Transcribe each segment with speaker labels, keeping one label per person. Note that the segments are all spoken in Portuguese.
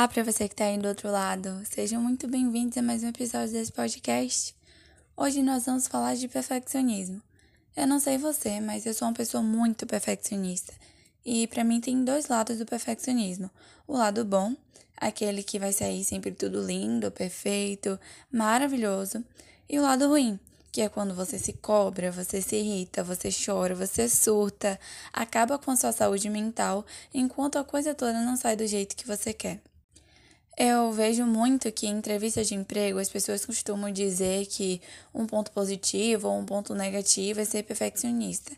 Speaker 1: Olá para você que está aí do outro lado. Sejam muito bem-vindos a mais um episódio desse podcast. Hoje nós vamos falar de perfeccionismo. Eu não sei você, mas eu sou uma pessoa muito perfeccionista. E para mim tem dois lados do perfeccionismo. O lado bom, aquele que vai sair sempre tudo lindo, perfeito, maravilhoso, e o lado ruim, que é quando você se cobra, você se irrita, você chora, você surta, acaba com a sua saúde mental, enquanto a coisa toda não sai do jeito que você quer. Eu vejo muito que em entrevistas de emprego as pessoas costumam dizer que um ponto positivo ou um ponto negativo é ser perfeccionista.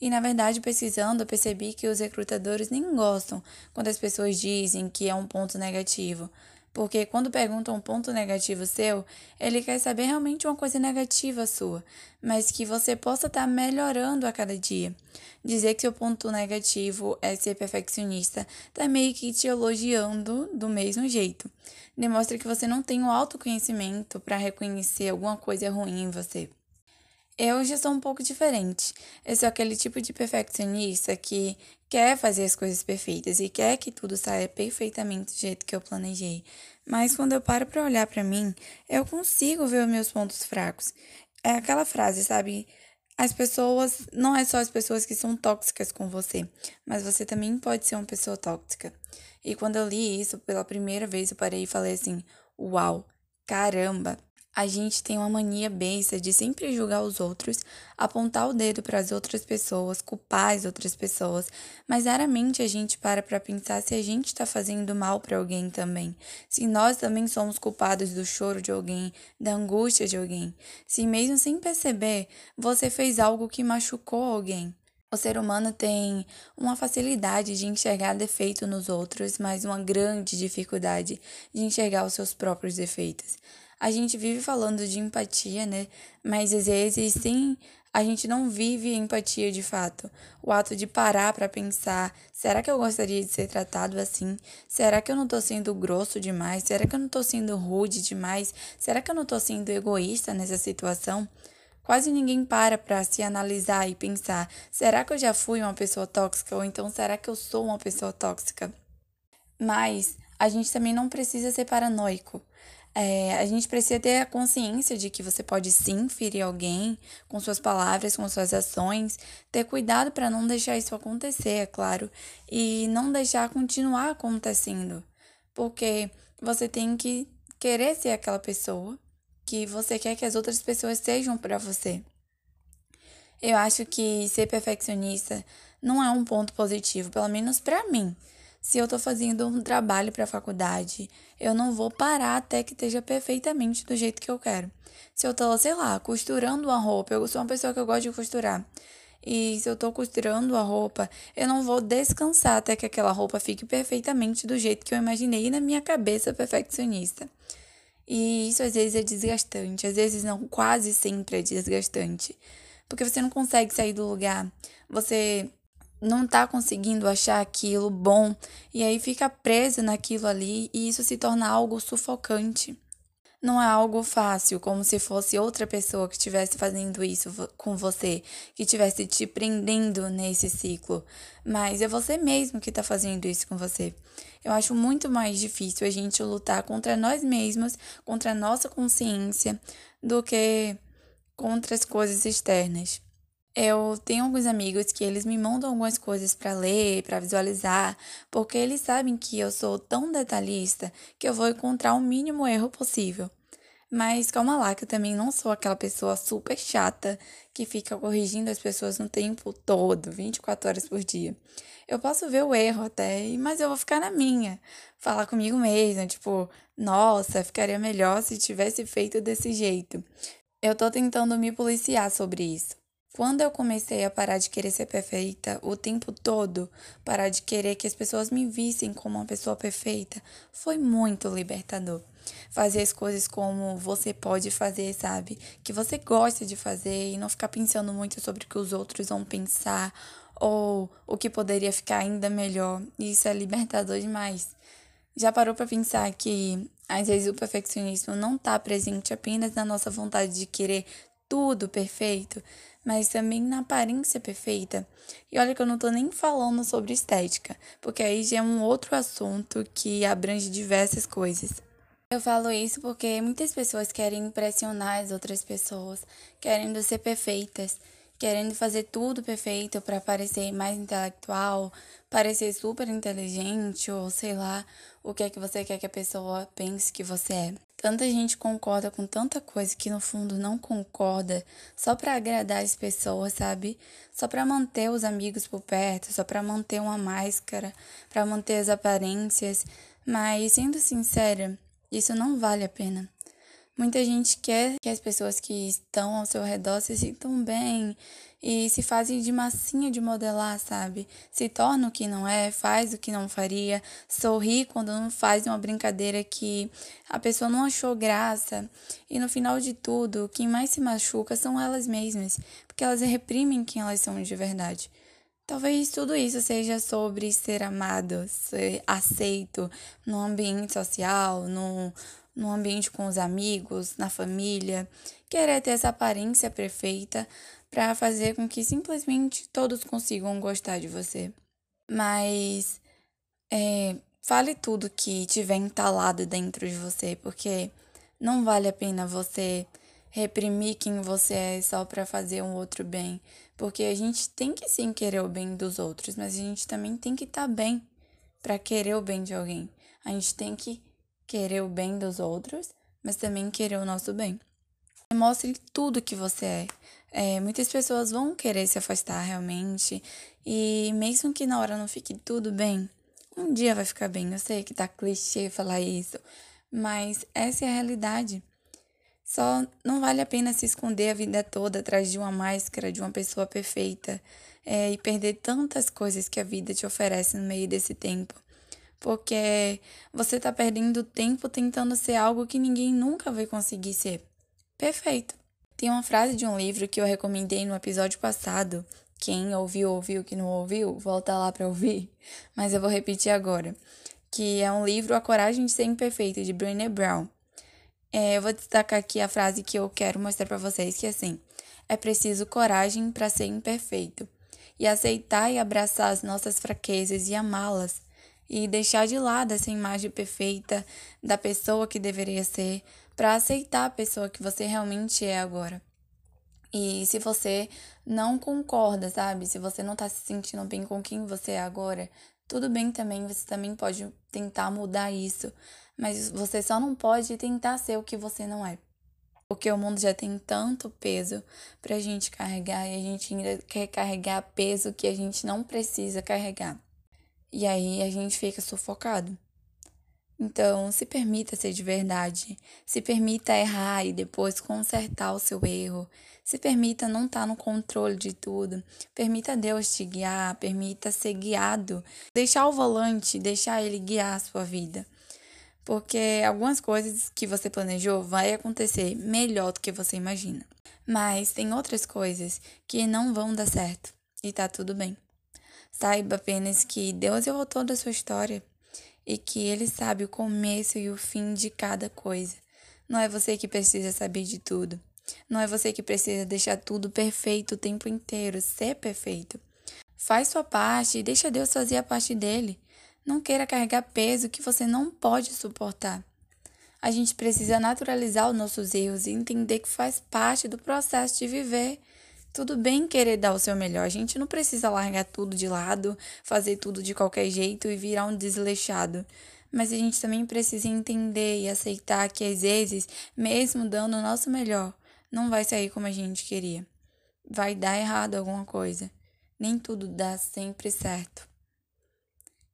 Speaker 1: E na verdade, pesquisando, eu percebi que os recrutadores nem gostam quando as pessoas dizem que é um ponto negativo, porque quando perguntam um ponto negativo seu, ele quer saber realmente uma coisa negativa sua, mas que você possa estar tá melhorando a cada dia. Dizer que seu ponto negativo é ser perfeccionista está meio que te elogiando do mesmo jeito. Demonstra que você não tem o autoconhecimento para reconhecer alguma coisa ruim em você. Eu já sou um pouco diferente. Eu sou aquele tipo de perfeccionista que quer fazer as coisas perfeitas e quer que tudo saia perfeitamente do jeito que eu planejei. Mas quando eu paro para olhar para mim, eu consigo ver os meus pontos fracos. É aquela frase, sabe? As pessoas, não é só as pessoas que são tóxicas com você, mas você também pode ser uma pessoa tóxica. E quando eu li isso pela primeira vez, eu parei e falei assim: "Uau, caramba, a gente tem uma mania besta de sempre julgar os outros, apontar o dedo para as outras pessoas, culpar as outras pessoas, mas raramente a gente para para pensar se a gente está fazendo mal para alguém também, se nós também somos culpados do choro de alguém, da angústia de alguém, se mesmo sem perceber você fez algo que machucou alguém. O ser humano tem uma facilidade de enxergar defeito nos outros, mas uma grande dificuldade de enxergar os seus próprios defeitos a gente vive falando de empatia, né? Mas às vezes sim, a gente não vive empatia de fato. O ato de parar para pensar: será que eu gostaria de ser tratado assim? Será que eu não tô sendo grosso demais? Será que eu não tô sendo rude demais? Será que eu não tô sendo egoísta nessa situação? Quase ninguém para para se analisar e pensar: será que eu já fui uma pessoa tóxica? Ou então será que eu sou uma pessoa tóxica? Mas a gente também não precisa ser paranoico. É, a gente precisa ter a consciência de que você pode sim ferir alguém com suas palavras, com suas ações, ter cuidado para não deixar isso acontecer, é claro, e não deixar continuar acontecendo, porque você tem que querer ser aquela pessoa que você quer que as outras pessoas sejam para você. Eu acho que ser perfeccionista não é um ponto positivo, pelo menos para mim. Se eu estou fazendo um trabalho para a faculdade, eu não vou parar até que esteja perfeitamente do jeito que eu quero. Se eu estou, sei lá, costurando uma roupa, eu sou uma pessoa que eu gosto de costurar. E se eu estou costurando a roupa, eu não vou descansar até que aquela roupa fique perfeitamente do jeito que eu imaginei na minha cabeça perfeccionista. E isso às vezes é desgastante, às vezes não, quase sempre é desgastante. Porque você não consegue sair do lugar. Você não tá conseguindo achar aquilo bom e aí fica preso naquilo ali e isso se torna algo sufocante. Não é algo fácil, como se fosse outra pessoa que estivesse fazendo isso com você, que estivesse te prendendo nesse ciclo. Mas é você mesmo que está fazendo isso com você. Eu acho muito mais difícil a gente lutar contra nós mesmos, contra a nossa consciência, do que contra as coisas externas. Eu tenho alguns amigos que eles me mandam algumas coisas para ler, para visualizar, porque eles sabem que eu sou tão detalhista que eu vou encontrar o mínimo erro possível. Mas calma lá, que eu também não sou aquela pessoa super chata que fica corrigindo as pessoas no tempo todo, 24 horas por dia. Eu posso ver o erro até, mas eu vou ficar na minha. Falar comigo mesma, tipo, nossa, ficaria melhor se tivesse feito desse jeito. Eu tô tentando me policiar sobre isso. Quando eu comecei a parar de querer ser perfeita o tempo todo, parar de querer que as pessoas me vissem como uma pessoa perfeita, foi muito libertador. Fazer as coisas como você pode fazer, sabe? Que você gosta de fazer e não ficar pensando muito sobre o que os outros vão pensar ou o que poderia ficar ainda melhor. Isso é libertador demais. Já parou para pensar que às vezes o perfeccionismo não está presente apenas na nossa vontade de querer tudo perfeito, mas também na aparência perfeita. E olha que eu não tô nem falando sobre estética, porque aí já é um outro assunto que abrange diversas coisas. Eu falo isso porque muitas pessoas querem impressionar as outras pessoas, querendo ser perfeitas, querendo fazer tudo perfeito para parecer mais intelectual, parecer super inteligente ou sei lá o que é que você quer que a pessoa pense que você é. Tanta gente concorda com tanta coisa que no fundo não concorda, só para agradar as pessoas, sabe? Só para manter os amigos por perto, só para manter uma máscara, para manter as aparências. Mas sendo sincera, isso não vale a pena. Muita gente quer que as pessoas que estão ao seu redor se sintam bem e se fazem de massinha de modelar, sabe? Se torna o que não é, faz o que não faria, sorri quando não faz uma brincadeira que a pessoa não achou graça. E no final de tudo, quem mais se machuca são elas mesmas, porque elas reprimem quem elas são de verdade. Talvez tudo isso seja sobre ser amado, ser aceito no ambiente social, no, no ambiente com os amigos, na família, querer ter essa aparência perfeita para fazer com que simplesmente todos consigam gostar de você. Mas é, fale tudo que tiver entalado dentro de você, porque não vale a pena você reprimir quem você é só para fazer um outro bem, porque a gente tem que sim querer o bem dos outros, mas a gente também tem que estar tá bem para querer o bem de alguém. A gente tem que querer o bem dos outros, mas também querer o nosso bem. Mostre tudo que você é. é. Muitas pessoas vão querer se afastar realmente, e mesmo que na hora não fique tudo bem, um dia vai ficar bem. Eu sei que tá clichê falar isso, mas essa é a realidade. Só não vale a pena se esconder a vida toda atrás de uma máscara de uma pessoa perfeita é, e perder tantas coisas que a vida te oferece no meio desse tempo porque você está perdendo tempo tentando ser algo que ninguém nunca vai conseguir ser. Perfeito. Tem uma frase de um livro que eu recomendei no episódio passado. Quem ouviu, ouviu, que não ouviu, volta lá para ouvir. Mas eu vou repetir agora. Que é um livro A Coragem de Ser Imperfeito, de Brené Brown. É, eu vou destacar aqui a frase que eu quero mostrar para vocês, que é assim. É preciso coragem para ser imperfeito. E aceitar e abraçar as nossas fraquezas e amá-las e deixar de lado essa imagem perfeita da pessoa que deveria ser para aceitar a pessoa que você realmente é agora. E se você não concorda, sabe? Se você não tá se sentindo bem com quem você é agora, tudo bem também, você também pode tentar mudar isso, mas você só não pode tentar ser o que você não é. Porque o mundo já tem tanto peso pra gente carregar e a gente ainda quer carregar peso que a gente não precisa carregar. E aí a gente fica sufocado. Então, se permita ser de verdade. Se permita errar e depois consertar o seu erro. Se permita não estar tá no controle de tudo. Permita Deus te guiar. Permita ser guiado. Deixar o volante, deixar ele guiar a sua vida. Porque algumas coisas que você planejou vai acontecer melhor do que você imagina. Mas tem outras coisas que não vão dar certo. E tá tudo bem. Saiba apenas que Deus é o autor da sua história e que Ele sabe o começo e o fim de cada coisa. Não é você que precisa saber de tudo. Não é você que precisa deixar tudo perfeito o tempo inteiro, ser perfeito. Faz sua parte e deixa Deus fazer a parte dele. Não queira carregar peso que você não pode suportar. A gente precisa naturalizar os nossos erros e entender que faz parte do processo de viver. Tudo bem querer dar o seu melhor, a gente não precisa largar tudo de lado, fazer tudo de qualquer jeito e virar um desleixado. Mas a gente também precisa entender e aceitar que às vezes, mesmo dando o nosso melhor, não vai sair como a gente queria. Vai dar errado alguma coisa. Nem tudo dá sempre certo.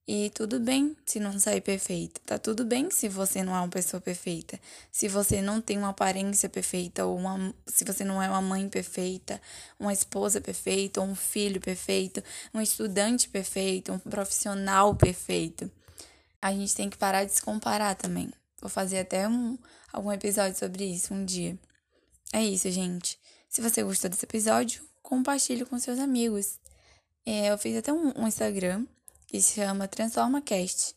Speaker 1: E tudo bem se não sair perfeito. Tá tudo bem se você não é uma pessoa perfeita. Se você não tem uma aparência perfeita, ou uma, se você não é uma mãe perfeita, uma esposa perfeita, ou um filho perfeito, um estudante perfeito, um profissional perfeito. A gente tem que parar de se comparar também. Vou fazer até um, algum episódio sobre isso um dia. É isso, gente. Se você gostou desse episódio, compartilhe com seus amigos. É, eu fiz até um, um Instagram que se chama Transforma Cast.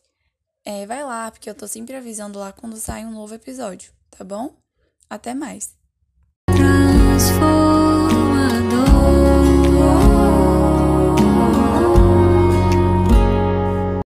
Speaker 1: É, vai lá, porque eu tô sempre avisando lá quando sai um novo episódio, tá bom? Até mais!